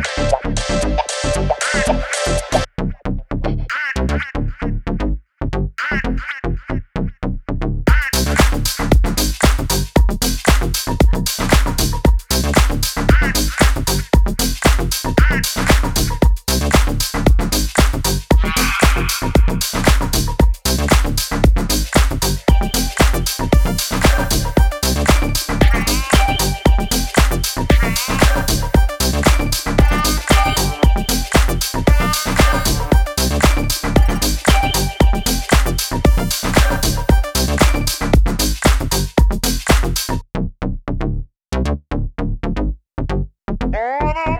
Musik Oh, no.